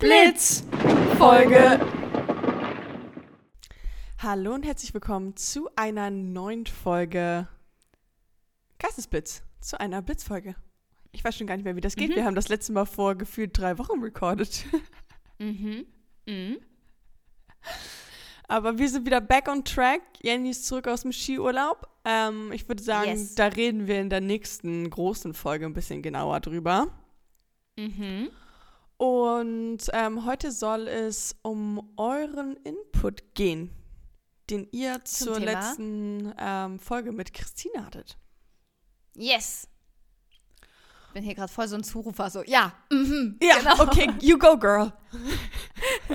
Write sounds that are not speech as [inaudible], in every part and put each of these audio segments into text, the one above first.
Blitz Folge. Hallo und herzlich willkommen zu einer neuen Folge Geistesblitz, zu einer Blitzfolge. Ich weiß schon gar nicht mehr, wie das geht. Mhm. Wir haben das letzte Mal vor gefühlt drei Wochen recorded. Mhm. Mhm. Aber wir sind wieder back on track. Jenny ist zurück aus dem Skiurlaub. Ähm, ich würde sagen, Yes. da reden wir in der nächsten großen Folge ein bisschen genauer drüber. Mhm. Und ähm, heute soll es um euren Input gehen, den ihr Zum zur Thema? letzten ähm, Folge mit Christine hattet. Yes. Bin hier gerade voll so ein Zurufer, so, ja, mhm, Ja, genau. okay, you go, girl. [laughs]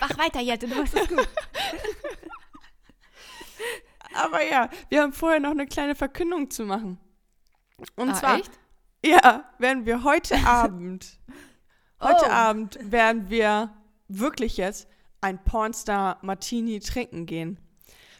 Mach weiter, Jette, du machst es gut. [laughs] Aber ja, wir haben vorher noch eine kleine Verkündung zu machen. Und Ah, zwar, echt? ja, werden wir heute [laughs] Abend, heute Oh. Abend werden wir wirklich jetzt ein Pornstar Martini trinken gehen.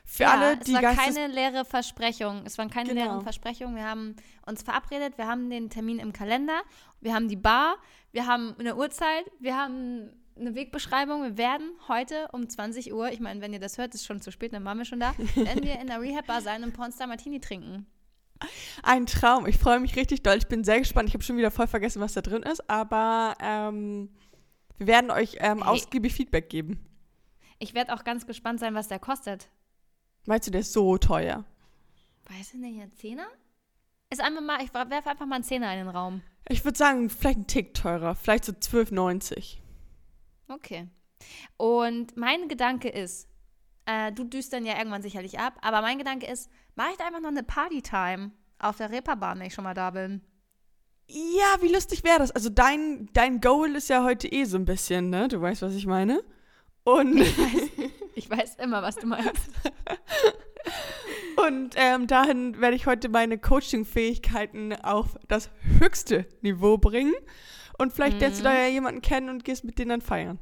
Für ja, alle, es die war Geistes keine leere Versprechung. Es waren keine Genau. leeren Versprechungen. Wir haben uns verabredet, wir haben den Termin im Kalender, wir haben die Bar, wir haben eine Uhrzeit, wir haben eine Wegbeschreibung. Wir werden heute um 20 Uhr, ich meine, wenn ihr das hört, ist schon zu spät, dann waren wir schon da, [laughs] werden wir in der Rehab-Bar sein und Pornstar Martini trinken. Ein Traum. Ich freue mich richtig doll. Ich bin sehr gespannt. Ich habe schon wieder voll vergessen, was da drin ist. Aber ähm, wir werden euch ähm, Hey. ausgiebig Feedback geben. Ich werde auch ganz gespannt sein, was der kostet. Meinst du, der ist so teuer? Weiß ich nicht, ein Zehner? Ist einfach mal, ich werfe einfach mal einen Zehner in den Raum. Ich würde sagen, vielleicht ein Tick teurer. Vielleicht so 12,90. Okay. Und mein Gedanke ist, äh, du düst dann ja irgendwann sicherlich ab, aber mein Gedanke ist, mache ich da einfach noch eine Party-Time auf der Reeperbahn, wenn ich schon mal da bin. Ja, wie lustig wäre das? Also dein, dein Goal ist ja heute eh so ein bisschen, ne? Du weißt, was ich meine? Und, Ich weiß immer, was du meinst. [laughs] und ähm, dahin werde ich heute meine Coaching-Fähigkeiten auf das höchste Niveau bringen. Und vielleicht lernst du da Mhm. ja jemanden kennen und gehst mit denen dann feiern.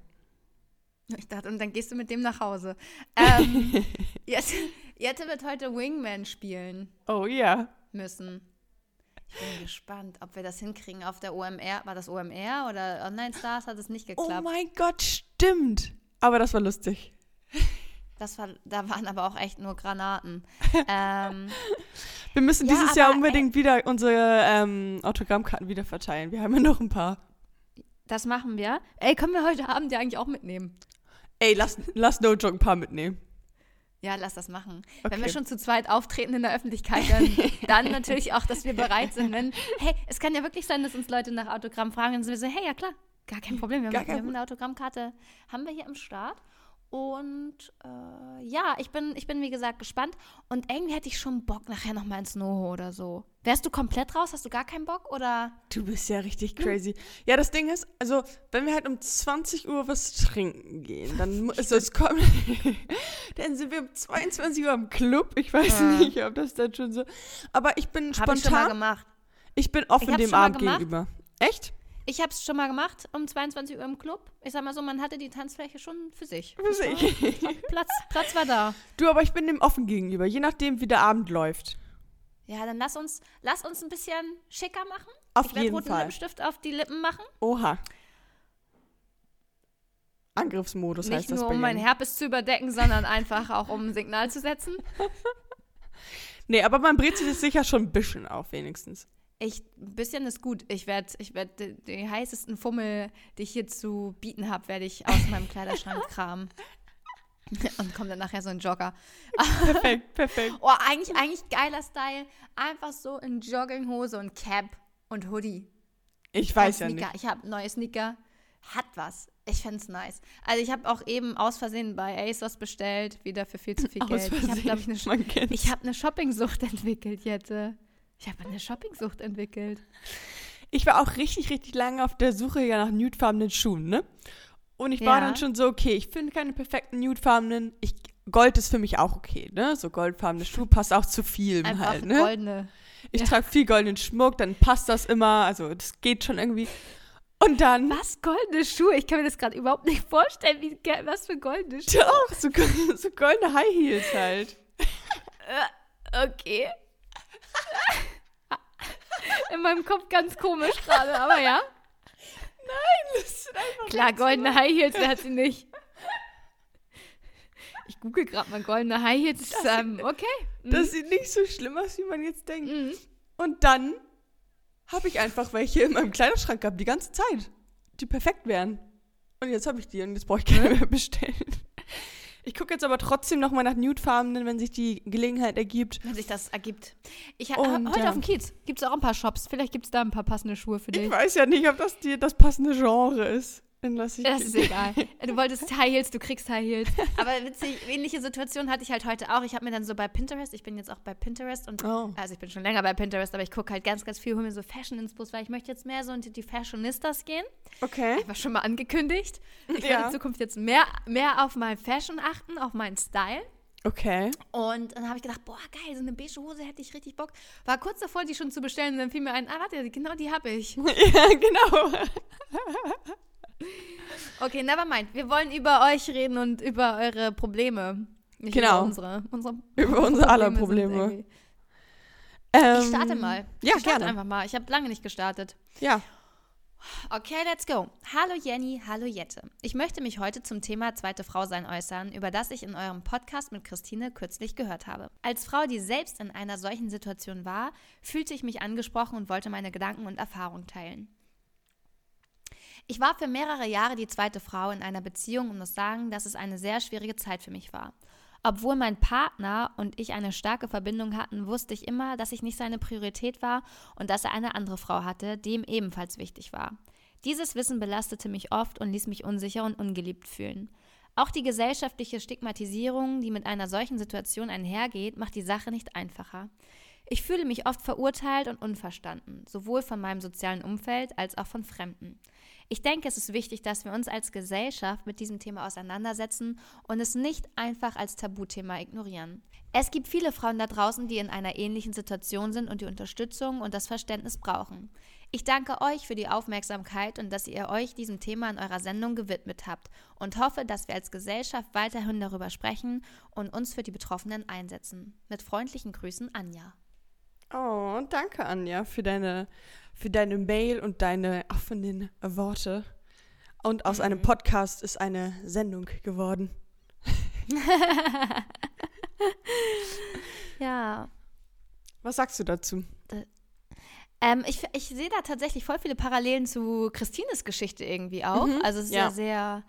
Ich dachte, und dann gehst du mit dem nach Hause. Ähm, [laughs] Jette, Jette wird heute Wingman spielen Oh ja. müssen. Ich bin gespannt, ob wir das hinkriegen auf der OMR. War das OMR oder Online Stars? Hat es nicht Oh geklappt. mein Gott, stimmt. Aber das war lustig. Das war, da waren aber auch echt nur Granaten. [laughs] ähm, Wir müssen Ja, dieses Jahr unbedingt wieder unsere ähm, Autogrammkarten wieder verteilen. Wir haben ja noch ein paar. das machen wir. Ey, können wir heute Abend ja eigentlich auch mitnehmen? Ey, lass, lass No Joke ein paar mitnehmen. Ja, lass das machen. Okay. Wenn wir schon zu zweit auftreten in der Öffentlichkeit, dann, [laughs] dann natürlich auch, dass wir bereit sind. Wenn, hey, es kann ja wirklich sein, dass uns Leute nach Autogramm fragen und sind wir so, hey, ja klar, gar kein Problem. Wir, haben, kein wir haben eine Autogrammkarte, haben wir hier am Start. Und äh, ja, ich bin, ich bin wie gesagt gespannt. Und irgendwie hätte ich schon Bock nachher nochmal ins Noho oder so. Wärst du komplett raus? Hast du gar keinen Bock? Oder? Du bist ja richtig crazy. Ja, das Ding ist, also, wenn wir halt um 20 Uhr was trinken gehen, dann ist das kommen. dann sind wir um 22 Uhr im Club. Ich weiß Ja. nicht, ob das dann schon so. Aber ich bin Habe ich schon mal spontan. gemacht. Ich, bin offen Ich dem Abend gegenüber. Echt? Ich habe es schon mal gemacht, um 22 Uhr im Club. Ich sag mal so, man hatte die Tanzfläche schon für sich. Für sich. Platz, Platz war da. Du, aber ich bin dem offen gegenüber, je nachdem, wie der Abend läuft. Ja, dann lass uns, lass uns ein bisschen schicker machen. Auf ich werde jeden roten Fall. Lippenstift auf die Lippen machen. Oha. Angriffsmodus heißt Nicht das nur bei um meinen Jenny. Herpes zu überdecken, sondern einfach auch um ein Signal zu setzen. [laughs] Nee, aber man brezelt es sicher schon ein bisschen auf, wenigstens. Ich, ein bisschen ist gut. Ich werde ich werd die, die heißesten Fummel, die ich hier zu bieten habe, werde ich aus meinem Kleiderschrank kramen. [laughs] [laughs] Und kommt dann nachher so ein Jogger. Perfekt, [laughs] perfekt. Oh, eigentlich, eigentlich geiler Style. Einfach so in Jogginghose und Cap und Hoodie. Ich weiß ja nicht. Ich habe neue Sneaker. Hat was. Ich fände es nice. Also ich habe auch eben aus Versehen bei ASOS bestellt, wieder für viel zu viel Geld. Ich habe, glaube ich, eine kennt's. ich habe eine Shoppingsucht [laughs] entwickelt, Jette. Ich habe eine Shoppingsucht entwickelt. Ich war auch richtig, richtig lange auf der Suche ja nach nudefarbenen Schuhen, ne? Und ich war Ja. dann schon so, okay, ich finde keine perfekten nudefarbenen. Ich, Gold ist für mich auch okay, ne? So goldfarbene Schuhe passt auch zu Einfach halt, ne? goldene. Ich ja. trage viel goldenen Schmuck, dann passt das immer. Also das geht schon irgendwie. Und dann Was? Goldene Schuhe? Ich kann mir das gerade überhaupt nicht vorstellen, wie, was für goldene Schuhe. doch, so, [laughs] so goldene High Heels halt. Okay. [laughs] In meinem Kopf ganz komisch gerade, aber ja. Das sind einfach Klar, goldene High Heels, hat sie nicht? Ich google gerade mal goldene High Heels. Das- ähm, okay. Mhm. Das sieht nicht so schlimm aus, wie man jetzt denkt. Mhm. Und dann habe ich einfach welche in meinem Kleiderschrank gehabt, die ganze Zeit, die perfekt wären. Und jetzt habe ich die und jetzt brauche ich keine mehr bestellen. Ich gucke jetzt aber trotzdem nochmal nach Nudefarbenen, wenn sich die Gelegenheit ergibt. Wenn sich das ergibt. Ich ha- Und, heute ja. auf dem Kiez gibt es auch ein paar Shops. Vielleicht gibt es da ein paar passende Schuhe für dich. Ich weiß ja nicht, ob das die, das passende Genre ist. In das ich Das ist egal. Du wolltest [laughs] High Heels, du kriegst High Heels. Aber witzig, ähnliche Situation hatte ich halt heute auch. Ich habe mir dann so bei Pinterest, ich bin jetzt auch bei Pinterest und Oh. also ich bin schon länger bei Pinterest, aber ich gucke halt ganz, ganz viel, hole mir so Fashion-Inspos, weil ich möchte jetzt mehr so in die Fashionistas gehen. Okay. War schon mal angekündigt. Ich werde Ja. in Zukunft jetzt mehr, mehr auf mein Fashion achten, auf meinen Style. Okay. Und dann habe ich gedacht, boah, geil, so eine beige Hose hätte ich richtig Bock. War kurz davor, die schon zu bestellen und dann fiel mir ein, ah, warte, genau die habe ich. [laughs] ja, genau. [laughs] Okay, never mind. Wir wollen über euch reden und über eure Probleme. Nicht Genau. über unsere. unsere Über unsere aller Probleme. Ähm, Ich starte mal. Ja, ich starte gerne. einfach mal. Ich habe lange nicht gestartet. Ja. Okay, let's go. Hallo Jenny, hallo Jette. Ich möchte mich heute zum Thema zweite Frau sein äußern, über das ich in eurem Podcast mit Christine kürzlich gehört habe. Als Frau, die selbst in einer solchen Situation war, fühlte ich mich angesprochen und wollte meine Gedanken und Erfahrungen teilen. Ich war für mehrere Jahre die zweite Frau in einer Beziehung und muss sagen, dass es eine sehr schwierige Zeit für mich war. Obwohl mein Partner und ich eine starke Verbindung hatten, wusste ich immer, dass ich nicht seine Priorität war und dass er eine andere Frau hatte, die ihm ebenfalls wichtig war. Dieses Wissen belastete mich oft und ließ mich unsicher und ungeliebt fühlen. Auch die gesellschaftliche Stigmatisierung, die mit einer solchen Situation einhergeht, macht die Sache nicht einfacher. Ich fühle mich oft verurteilt und unverstanden, sowohl von meinem sozialen Umfeld als auch von Fremden. Ich denke, es ist wichtig, dass wir uns als Gesellschaft mit diesem Thema auseinandersetzen und es nicht einfach als Tabuthema ignorieren. Es gibt viele Frauen da draußen, die in einer ähnlichen Situation sind und die Unterstützung und das Verständnis brauchen. Ich danke euch für die Aufmerksamkeit und dass ihr euch diesem Thema in eurer Sendung gewidmet habt und hoffe, dass wir als Gesellschaft weiterhin darüber sprechen und uns für die Betroffenen einsetzen. Mit freundlichen Grüßen, Anja. Oh, danke, Anja, für deine, für deine Mail und deine offenen Worte. Und aus einem Podcast ist eine Sendung geworden. [laughs] Ja. Was sagst du dazu? Ähm, ich ich sehe da tatsächlich voll viele Parallelen zu Christines Geschichte irgendwie auch. Mhm, Also es ist ja. ja. sehr,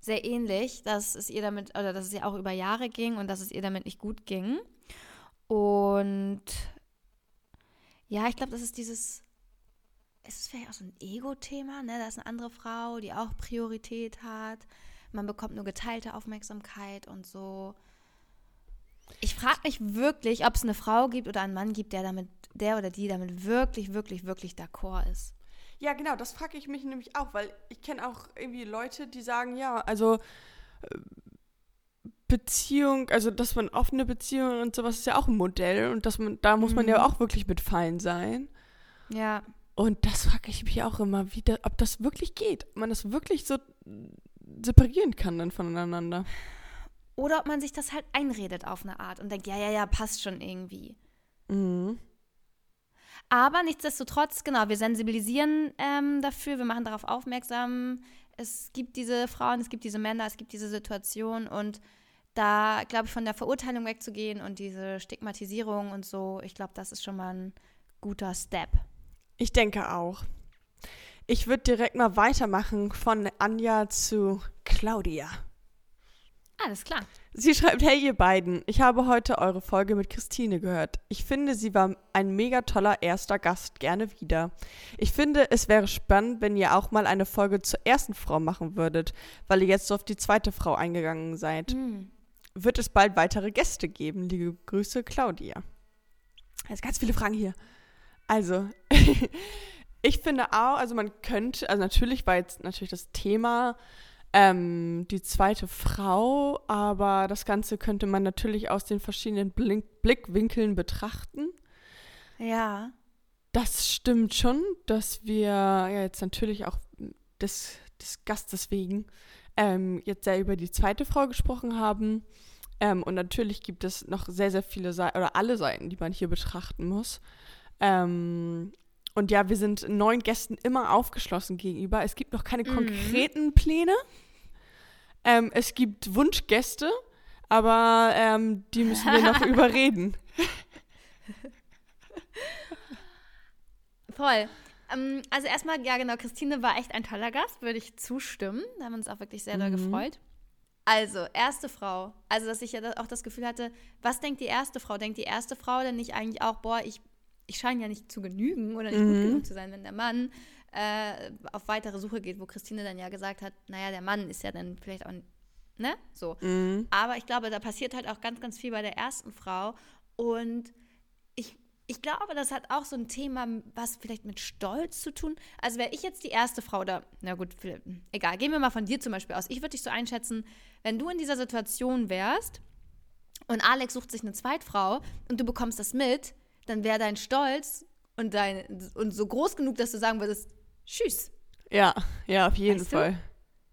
sehr ähnlich, dass es ihr damit, oder dass es ihr auch über Jahre ging und dass es ihr damit nicht gut ging. Und ja, ich glaube, das ist dieses, ist es vielleicht auch so ein Ego-Thema, ne? Da ist eine andere Frau, die auch Priorität hat. Man bekommt nur geteilte Aufmerksamkeit und so. Ich frage mich wirklich, ob es eine Frau gibt oder einen Mann gibt, der damit, der oder die damit wirklich, wirklich, wirklich d'accord ist. Ja, genau, das frage ich mich nämlich auch, weil ich kenne auch irgendwie Leute, die sagen, ja, also äh, Beziehung, also dass man offene Beziehungen und sowas ist ja auch ein Modell und dass man, da muss man ja Mhm. auch wirklich mit fein sein. Ja. Und das frage ich mich auch immer wieder, ob das wirklich geht, ob man das wirklich so separieren kann dann voneinander. Oder ob man sich das halt einredet auf eine Art und denkt, ja, ja, ja, passt schon irgendwie. Mhm. Aber nichtsdestotrotz, genau, wir sensibilisieren ähm, dafür, wir machen darauf aufmerksam. Es gibt diese Frauen, es gibt diese Männer, es gibt diese Situation und da, glaube ich, von der Verurteilung wegzugehen und diese Stigmatisierung und so, ich glaube, das ist schon mal ein guter Step. Ich denke auch. Ich würde direkt mal weitermachen von Anja zu Claudia. Alles klar. Sie schreibt, hey ihr beiden, ich habe heute eure Folge mit Christine gehört. Ich finde, sie war ein mega toller erster Gast, gerne wieder. Ich finde, es wäre spannend, wenn ihr auch mal eine Folge zur ersten Frau machen würdet, weil ihr jetzt so auf die zweite Frau eingegangen seid. Hm. Wird es bald weitere Gäste geben? Liebe Grüße, Claudia. Jetzt ganz viele Fragen hier. Also, [laughs] ich finde auch, also man könnte, also natürlich war jetzt natürlich das Thema ähm, die zweite Frau, aber das Ganze könnte man natürlich aus den verschiedenen Blink Blickwinkeln betrachten. Ja. Das stimmt schon, dass wir ja jetzt natürlich auch des, des Gastes wegen ähm, jetzt sehr über die zweite Frau gesprochen haben. Ähm, und natürlich gibt es noch sehr, sehr viele Seiten oder alle Seiten, die man hier betrachten muss. Ähm, und ja, wir sind neuen Gästen immer aufgeschlossen gegenüber. Es gibt noch keine Mhm. konkreten Pläne. Ähm, es gibt Wunschgäste, aber ähm, die müssen wir noch [laughs] überreden. Voll. Ähm, also erstmal, ja genau, Christine war echt ein toller Gast, würde ich zustimmen. Da haben wir uns auch wirklich sehr doll Mhm. gefreut. Also, erste Frau. Also, dass ich ja auch das Gefühl hatte, was denkt die erste Frau? Denkt die erste Frau denn nicht eigentlich auch, boah, ich, ich scheine ja nicht zu genügen oder nicht gut Mhm. genug zu sein, wenn der Mann äh, auf weitere Suche geht, wo Christine dann ja gesagt hat, naja, der Mann ist ja dann vielleicht auch, ne, so. Mhm. Aber ich glaube, da passiert halt auch ganz, ganz viel bei der ersten Frau. Und ich, glaube, das hat auch so ein Thema, was vielleicht mit Stolz zu tun. Also wäre ich jetzt die erste Frau oder, na gut, egal, gehen wir mal von dir zum Beispiel aus. Ich würde dich so einschätzen, wenn du in dieser Situation wärst und Alex sucht sich eine Zweitfrau und du bekommst das mit, dann wäre dein Stolz und, dein, und so groß genug, dass du sagen würdest, tschüss. Ja, ja, auf jeden Weißt du? Fall.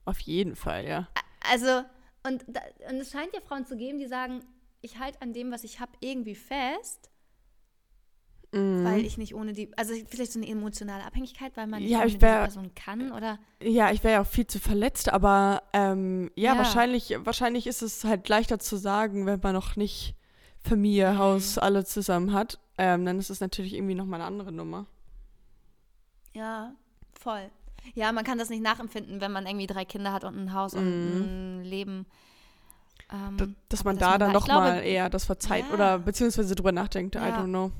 Auf jeden Fall, ja. Also, und, und es scheint ja Frauen zu geben, die sagen, ich halte an dem, was ich habe, irgendwie fest, Mhm. weil ich nicht ohne die, also vielleicht so eine emotionale Abhängigkeit, weil man nicht Ja, ohne ich diese wär- Person kann oder Ja, ich wäre ja auch viel zu verletzt, aber ähm, ja, Ja. Wahrscheinlich, wahrscheinlich ist es halt leichter zu sagen, wenn man noch nicht Familie, Mhm. Haus, alle zusammen hat. Ähm, dann ist es natürlich irgendwie nochmal eine andere Nummer. ja, voll. Ja, man kann das nicht nachempfinden, wenn man irgendwie drei Kinder hat und ein Haus und Mhm. ein Leben. Ähm, Da, dass aber man da dann nochmal eher das verzeiht Ja. oder beziehungsweise drüber nachdenkt. I Ja. don't know.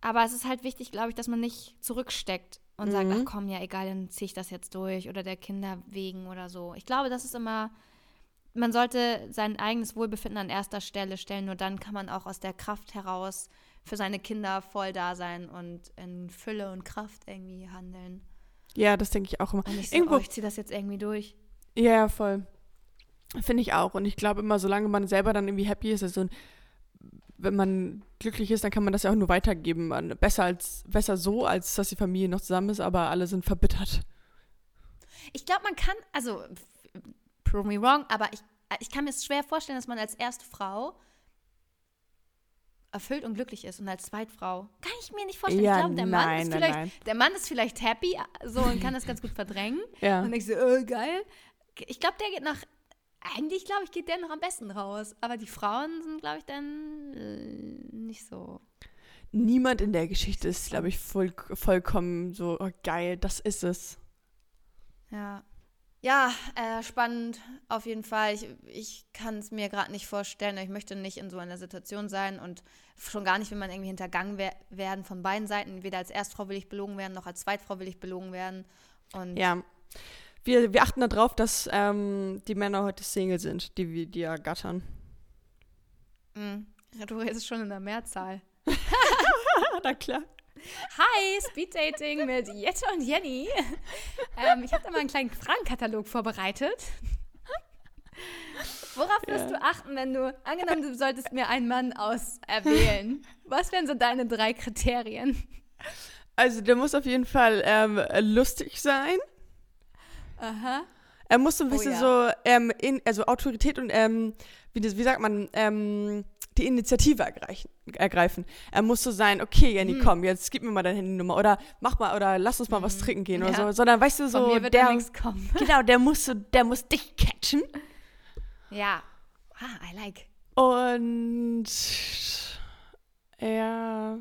Aber es ist halt wichtig, glaube ich, dass man nicht zurücksteckt und sagt, Mhm. ach komm, ja egal, dann ziehe ich das jetzt durch oder der Kinder wegen oder so. Ich glaube, das ist immer, man sollte sein eigenes Wohlbefinden an erster Stelle stellen, nur dann kann man auch aus der Kraft heraus für seine Kinder voll da sein und in Fülle und Kraft irgendwie handeln. Ja, das denke ich auch immer. Und nicht so, Irgendwo- oh, ich ziehe das jetzt irgendwie durch. Ja, ja, voll. Finde ich auch. Und ich glaube immer, solange man selber dann irgendwie happy ist, also wenn man glücklich ist, dann kann man das ja auch nur weitergeben. Man, besser, als, besser so, als dass die Familie noch zusammen ist, aber alle sind verbittert. Ich glaube, man kann, also, prove me wrong, aber ich, ich kann mir es schwer vorstellen, dass man als erste Frau erfüllt und glücklich ist und als Zweitfrau kann ich mir nicht vorstellen. Ja, ich glaube, der Mann nein, ist nein, vielleicht, nein. der Mann ist vielleicht happy so und kann das ganz gut verdrängen Ja. und denkt so, oh, geil. Ich glaube, der geht nach, eigentlich glaube ich, geht der noch am besten raus, aber die Frauen sind, glaube ich, dann äh, nicht so. Niemand in der Geschichte ist, glaube ich, voll, vollkommen so, oh, geil, das ist es. Ja. Ja, äh, spannend auf jeden Fall. Ich, ich kann es mir gerade nicht vorstellen. Ich möchte nicht in so einer Situation sein und schon gar nicht, wenn man irgendwie hintergangen wer werden von beiden Seiten. Weder als Erstfrau will ich belogen werden, noch als Zweitfrau will ich belogen werden. Und Ja. Wir, wir achten darauf, dass ähm, die Männer heute Single sind, die wir die ergattern. mh, du redest schon in der Mehrzahl. [laughs] Na klar. Hi, Speeddating mit Jette und Jenny. ähm, ich habe da mal einen kleinen Fragenkatalog vorbereitet. Worauf Ja. wirst du achten, wenn du, angenommen, du solltest mir einen Mann auserwählen? Was wären so deine drei Kriterien? Also, der muss auf jeden Fall ähm, lustig sein. Aha. Er muss so ein Oh bisschen ja. so, ähm, in, also Autorität und, ähm, wie, das, wie sagt man, ähm, die Initiative ergreifen, ergreifen. Er muss so sein, okay, Jenny, Hm. komm, jetzt gib mir mal deine Handynummer oder mach mal oder lass uns mal was trinken gehen oder Ja. so. Sondern weißt du, Von so, mir wird der, nichts kommen. [laughs] genau, der muss so, der muss dich catchen. Ja. Ah, I like. Und er,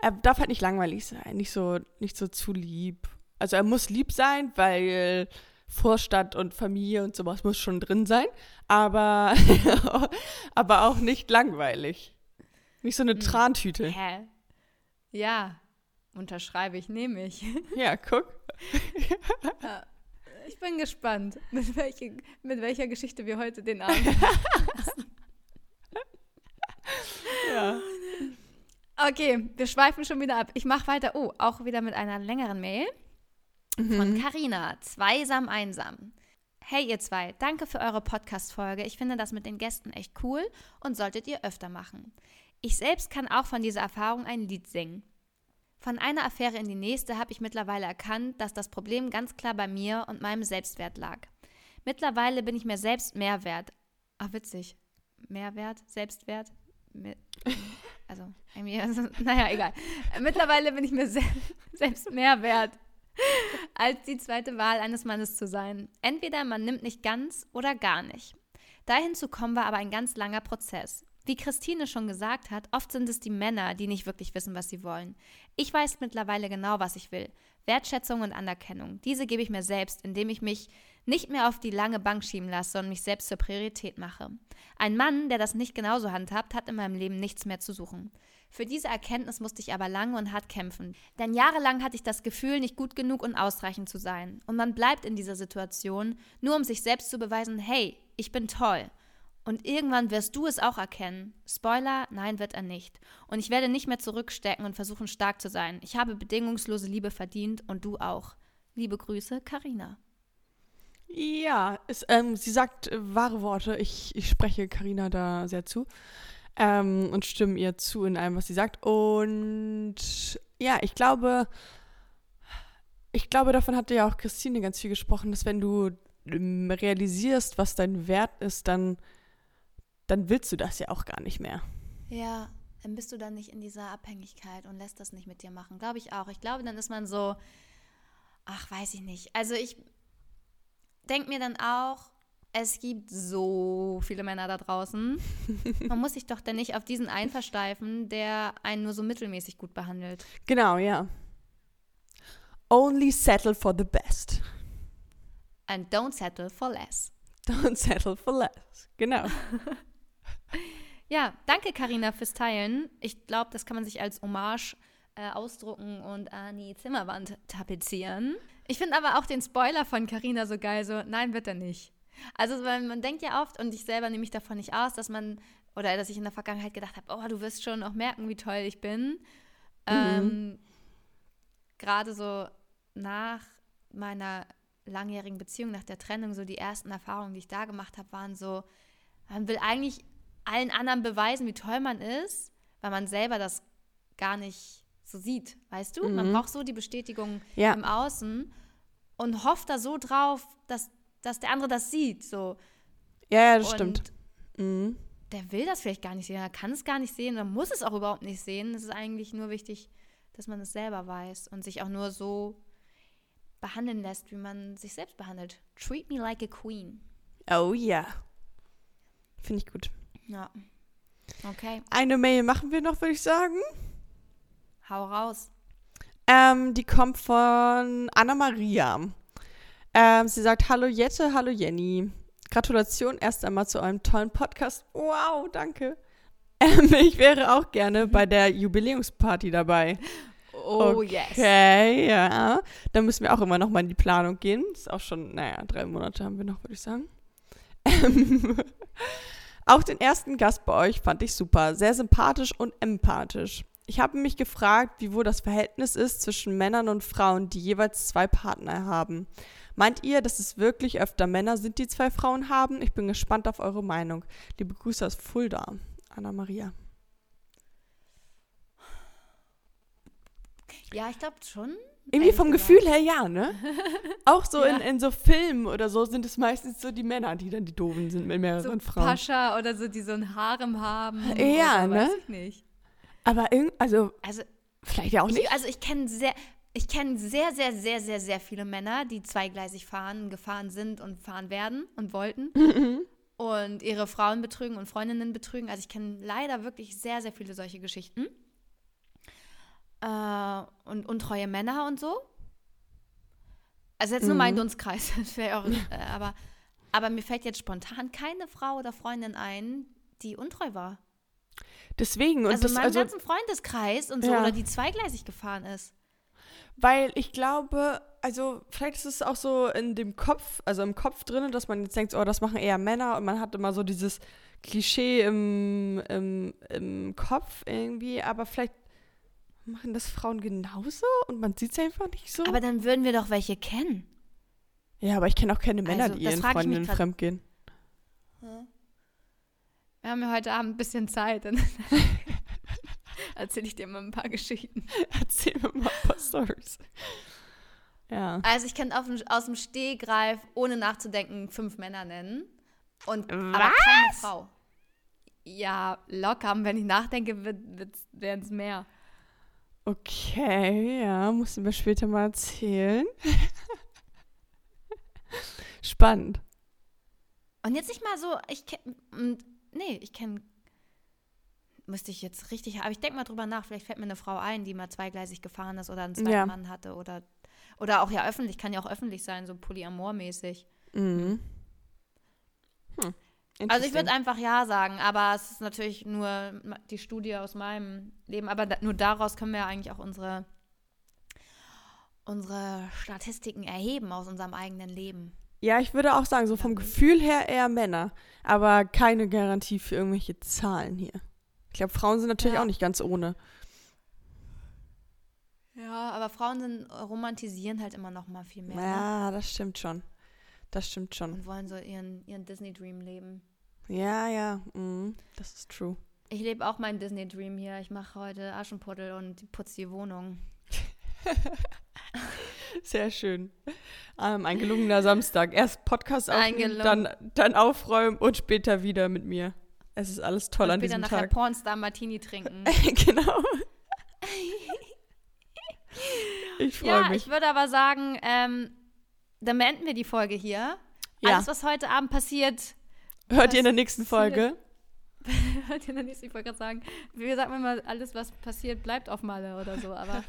er darf halt nicht langweilig sein, nicht so, nicht so zu lieb. Also er muss lieb sein, weil Vorstadt und Familie und sowas muss schon drin sein, aber, [laughs] aber auch nicht langweilig. Nicht so eine Hm. Trantüte. Hä? Ja. Unterschreibe ich, nehme ich. [laughs] Ja, guck. Ich bin gespannt, [laughs] mit, welche, mit welcher Geschichte wir heute den Abend Ja. Okay, wir schweifen schon wieder ab. Ich mache weiter. Oh, auch wieder mit einer längeren Mail von Mhm. Carina, zweisam einsam. Hey ihr zwei, danke für eure Podcast-Folge. Ich finde das mit den Gästen echt cool und solltet ihr öfter machen. Ich selbst kann auch von dieser Erfahrung ein Lied singen. Von einer Affäre in die nächste habe ich mittlerweile erkannt, dass das Problem ganz klar bei mir und meinem Selbstwert lag. Mittlerweile bin ich mir selbst mehr wert. Ach, witzig. Mehrwert, Selbstwert. Also, irgendwie, [laughs] also, naja, egal. Mittlerweile bin ich mir se [laughs] selbst mehr wert, als die zweite Wahl eines Mannes zu sein. Entweder man nimmt nicht ganz oder gar nicht. Dahin zu kommen war aber ein ganz langer Prozess. Wie Christine schon gesagt hat, oft sind es die Männer, die nicht wirklich wissen, was sie wollen. Ich weiß mittlerweile genau, was ich will. Wertschätzung und Anerkennung. Diese gebe ich mir selbst, indem ich mich nicht mehr auf die lange Bank schieben lasse, sondern mich selbst zur Priorität mache. Ein Mann, der das nicht genauso handhabt, hat in meinem Leben nichts mehr zu suchen. Für diese Erkenntnis musste ich aber lange und hart kämpfen. Denn jahrelang hatte ich das Gefühl, nicht gut genug und ausreichend zu sein. Und man bleibt in dieser Situation, nur um sich selbst zu beweisen, hey, ich bin toll. Und irgendwann wirst du es auch erkennen. Spoiler, nein, wird er nicht. Und ich werde nicht mehr zurückstecken und versuchen, stark zu sein. Ich habe bedingungslose Liebe verdient und du auch. Liebe Grüße, Karina. Ja, es, ähm, sie sagt äh, wahre Worte. Ich, ich spreche Karina da sehr zu ähm, und stimme ihr zu in allem, was sie sagt. Und ja, ich glaube, ich glaube, davon hatte ja auch Christine ganz viel gesprochen, dass wenn du ähm, realisierst, was dein Wert ist, dann, dann willst du das ja auch gar nicht mehr. Ja, dann bist du dann nicht in dieser Abhängigkeit und lässt das nicht mit dir machen. Glaube ich auch. Ich glaube, dann ist man so, ach, weiß ich nicht. Also ich denke mir dann auch, es gibt so viele Männer da draußen. [laughs] Man muss sich doch dann nicht auf diesen einen versteifen, der einen nur so mittelmäßig gut behandelt. Genau, ja. Only settle for the best. And don't settle for less. [laughs] Don't settle for less. Genau. [laughs] ja, danke Karina fürs Teilen. Ich glaube, das kann man sich als Hommage äh, ausdrucken und an die Zimmerwand tapezieren. Ich finde aber auch den Spoiler von Carina so geil, so nein, wird er nicht. Also weil man denkt ja oft, und ich selber nehme mich davon nicht aus, dass man, oder dass ich in der Vergangenheit gedacht habe, oh, du wirst schon auch merken, wie toll ich bin. Mhm. Ähm, Gerade so nach meiner langjährigen Beziehung, nach der Trennung, so die ersten Erfahrungen, die ich da gemacht habe, waren so, man will eigentlich allen anderen beweisen, wie toll man ist, weil man selber das gar nicht so sieht, weißt du? Mhm. Man braucht so die Bestätigung ja. im Außen und hofft da so drauf, dass, dass der andere das sieht. So. Ja, ja, das und stimmt. Mhm. Der will das vielleicht gar nicht sehen, er kann es gar nicht sehen, er muss es auch überhaupt nicht sehen. Es ist eigentlich nur wichtig, dass man es selber weiß und sich auch nur so behandeln lässt, wie man sich selbst behandelt. Treat me like a queen. Oh ja. Yeah. Finde ich gut. Ja. Okay. Eine Mail machen wir noch, würde ich sagen. Hau raus. Ähm, die kommt von Anna-Maria. Ähm, sie sagt, hallo Jette, hallo Jenny. Gratulation erst einmal zu eurem tollen Podcast. Wow, danke. [laughs] Ähm, ich wäre auch gerne bei der Jubiläumsparty dabei. Oh, okay, yes. Okay, ja. Da müssen wir auch immer noch mal in die Planung gehen. Das ist auch schon, naja, drei Monate haben wir noch, würde ich sagen. Ähm, [laughs] auch den ersten Gast bei euch fand ich super. Sehr sympathisch und empathisch. Ich habe mich gefragt, wie wohl das Verhältnis ist zwischen Männern und Frauen, die jeweils zwei Partner haben. Meint ihr, dass es wirklich öfter Männer sind, die zwei Frauen haben? Ich bin gespannt auf eure Meinung. Liebe Grüße aus Fulda, Anna Maria. Ja, ich glaube schon. Irgendwie vom Gefühl her ja, ne? [laughs] Auch so ja. in, in so Filmen oder so sind es meistens so die Männer, die dann die Doofen sind mit mehreren so Frauen. Pascha oder so, die so ein Harem haben. Ja, ne? Weiß ich nicht. Aber irgendwie, also, also, vielleicht ja auch nicht. Ich, also ich kenne sehr, ich kenne sehr, sehr, sehr, sehr, sehr viele Männer, die zweigleisig fahren, gefahren sind und fahren werden und wollten. Mhm. [laughs] Und ihre Frauen betrügen und Freundinnen betrügen. Also ich kenne leider wirklich sehr, sehr viele solche Geschichten. Äh, und untreue Männer und so. Also jetzt nur mein mhm. Dunstkreis. [laughs] auch, äh, aber, aber mir fällt jetzt spontan keine Frau oder Freundin ein, die untreu war. Deswegen. Und also das, meinem also, ganzen Freundeskreis und so, ja. oder die zweigleisig gefahren ist. Weil ich glaube, also vielleicht ist es auch so in dem Kopf, also im Kopf drin, dass man jetzt denkt, oh, das machen eher Männer und man hat immer so dieses Klischee im, im, im Kopf irgendwie, aber vielleicht machen das Frauen genauso und man sieht es einfach nicht so. Aber dann würden wir doch welche kennen. Ja, aber ich kenne auch keine Männer, also, die ihren Freundinnen fremdgehen. Hm. Wir haben ja heute Abend ein bisschen Zeit. [laughs] Erzähle ich dir mal ein paar Geschichten. [laughs] Erzähl mir mal ein paar Stories. Ja. Also ich kann aus dem Stehgreif, ohne nachzudenken, fünf Männer nennen. Und, Was? Aber keine Frau. Ja, locker. Und wenn ich nachdenke, werden es mehr. Okay, ja, musst du mir später mal erzählen. [laughs] Spannend. Und jetzt nicht mal so, ich kenne, nee, ich kenne, müsste ich jetzt richtig, aber ich denke mal drüber nach, vielleicht fällt mir eine Frau ein, die mal zweigleisig gefahren ist oder einen zweiten ja. Mann hatte oder, oder auch ja öffentlich, kann ja auch öffentlich sein, so polyamormäßig. Mhm. Hm. Also ich würde einfach ja sagen, aber es ist natürlich nur die Studie aus meinem Leben, aber da, nur daraus können wir ja eigentlich auch unsere, unsere Statistiken erheben aus unserem eigenen Leben. Ja, ich würde auch sagen, so vom Gefühl her eher Männer, aber keine Garantie für irgendwelche Zahlen hier. Ich glaube, Frauen sind natürlich ja. auch nicht ganz ohne. Ja, aber Frauen sind, romantisieren halt immer noch mal viel mehr. Ja, ne? das stimmt schon. Das stimmt schon. Und wollen so ihren, ihren Disney-Dream leben. Ja, ja, mm, das ist true. Ich lebe auch meinen Disney-Dream hier. Ich mache heute Aschenputtel und putze die Wohnung. [laughs] Sehr schön. Ähm, ein gelungener Samstag. Erst Podcast aufnehmen, dann, dann aufräumen und später wieder mit mir. Es ist alles toll und an diesem Tag. Später nachher Pornstar Martini trinken. [laughs] genau. ich freue ja, mich. ich würde aber sagen, ähm, dann beenden wir die Folge hier. Ja. Alles, was heute Abend passiert, Hört ihr in der nächsten Folge? [laughs] Hört ihr in der nächsten, gerade sagen, wir sagen immer, alles, was passiert, bleibt auf Malle oder so, aber.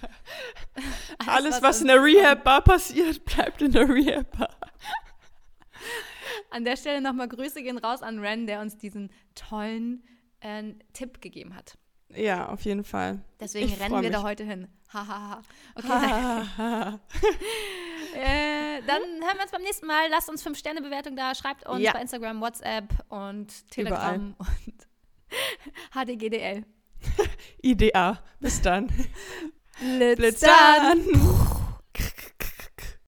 [laughs] alles, alles, was, was in der Rehab-Bar passiert, bleibt in der Rehab-Bar. An der Stelle nochmal Grüße gehen raus an Ren, der uns diesen tollen äh, Tipp gegeben hat. Ja, auf jeden Fall. Deswegen ich rennen wir mich. da heute hin. Hahaha. okay. Ha, ha, [laughs] [laughs] äh, dann hören wir uns beim nächsten Mal. Lasst uns 5-Sterne-Bewertung da. Schreibt uns ja. bei Instagram, WhatsApp und Telegram Überall. und [laughs] HDGDL. IDA. Bis dann. Blitz, Blitz dann. dann.